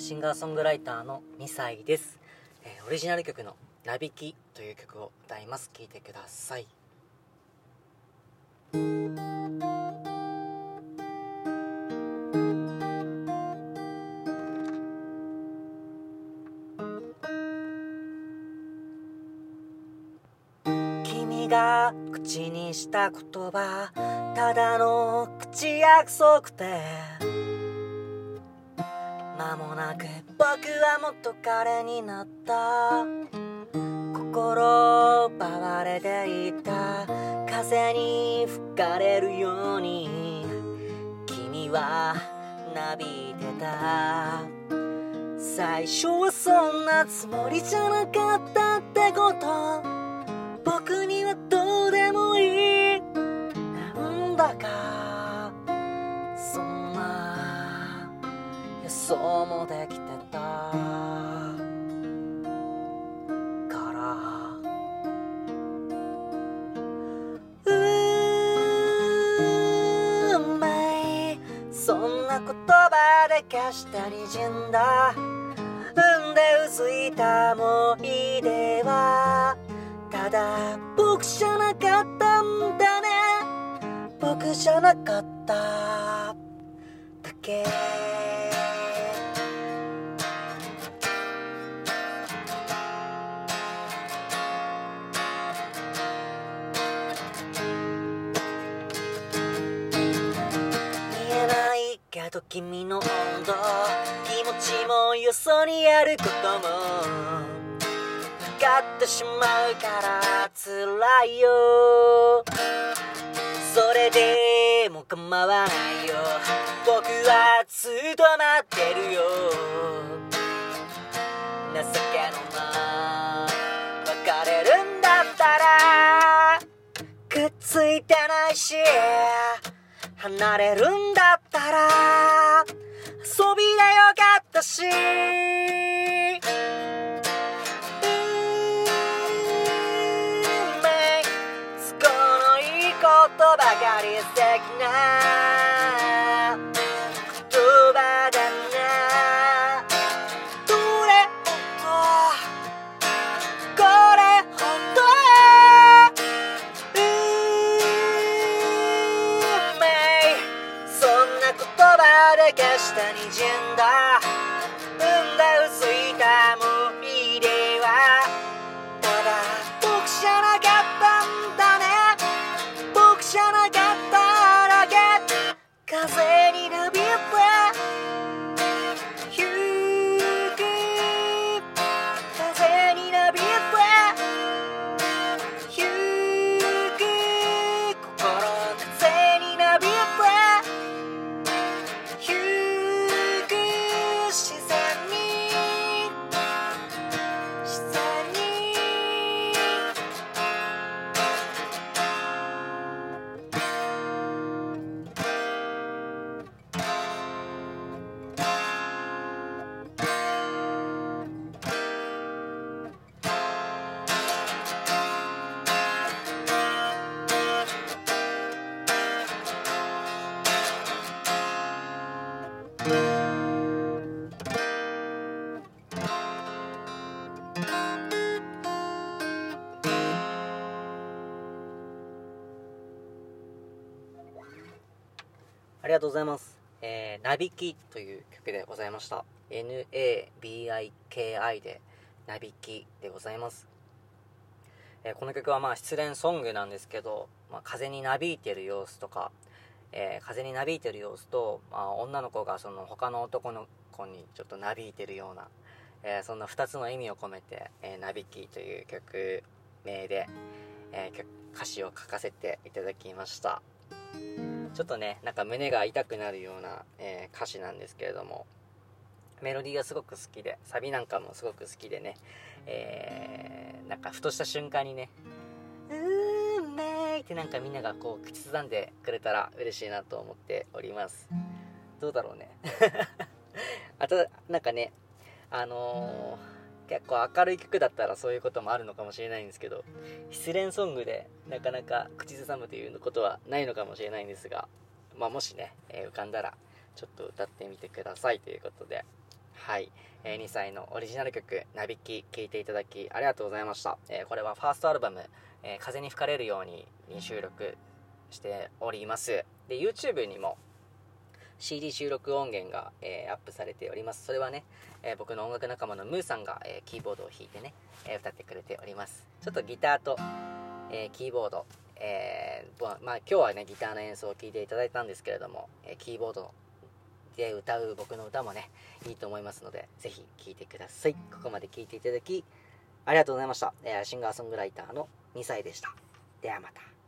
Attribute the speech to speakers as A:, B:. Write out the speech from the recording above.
A: シンガーソングライターの2歳です、えーオリジナル曲の「なびき」という曲を歌います。聴いてください。君が口にした言葉ただの口約束で間もなく僕は元彼になった。心奪われていた。風に吹かれるように。君はなびいてた。最初はそんなつもりじゃなかったってこと。僕にんな言葉で消したにじんだ。産んで薄いた思い出は。ただ僕じゃなかったんだね。僕じゃなかった。だけ君の温度。気持ちもよそにあることも。分かってしまうから辛いよ。それでも構わないよ。僕はずっと待ってるよ。情けのな別れるんだったら。くっついてないし。離れるんだったら遊びでよかったし。運命都合のいいことばかり素敵な。で消したありがとうございます。えー、なびきという曲でございました。N-A-B-I-K-I で、なびきでございます。えーこの曲はまあ失恋ソングなんですけど、まあ、風になびいてる様子とか、えー風になびいてる様子と、まあ、女の子がその他の男の子にちょっとなびいてるような、えーそんな2つの意味を込めて「えーなびき」という曲名で、え歌詞を書かせていただきましたちょっとねなんか胸が痛くなるような、えー歌詞なんですけれども。メロディーがすごく好きでサビなんかもすごく好きでね、えーなんかふとした瞬間にね「運命」ってなんかみんながこう口ずさんでくれたら嬉しいなと思っております。どうだろうね。あとなんかねあのー結構明るい曲だったらそういうこともあるのかもしれないんですけど失恋ソングでなかなか口ずさむということはないのかもしれないんですが、まあ、もしね、えー浮かんだらちょっと歌ってみてくださいということで。はい、えー2歳のオリジナル曲「なびき」聴いていただきありがとうございました、えーこれはファーストアルバム「え風に吹かれるように」に収録しております。で YouTube にも CD 収録音源が、えーアップされております。それはね、えー僕の音楽仲間のムーさんが、えーキーボードを弾いてね、え歌ってくれております。ちょっとギターと、えキーボードえまあ、今日はねギターの演奏を聴いていただいたんですけれども、えキーボードで歌う僕の歌もねいいと思いますのでぜひ聴いてください。ここまで聴いていただきありがとうございました、えシンガーソングライターの2歳でした。ではまた。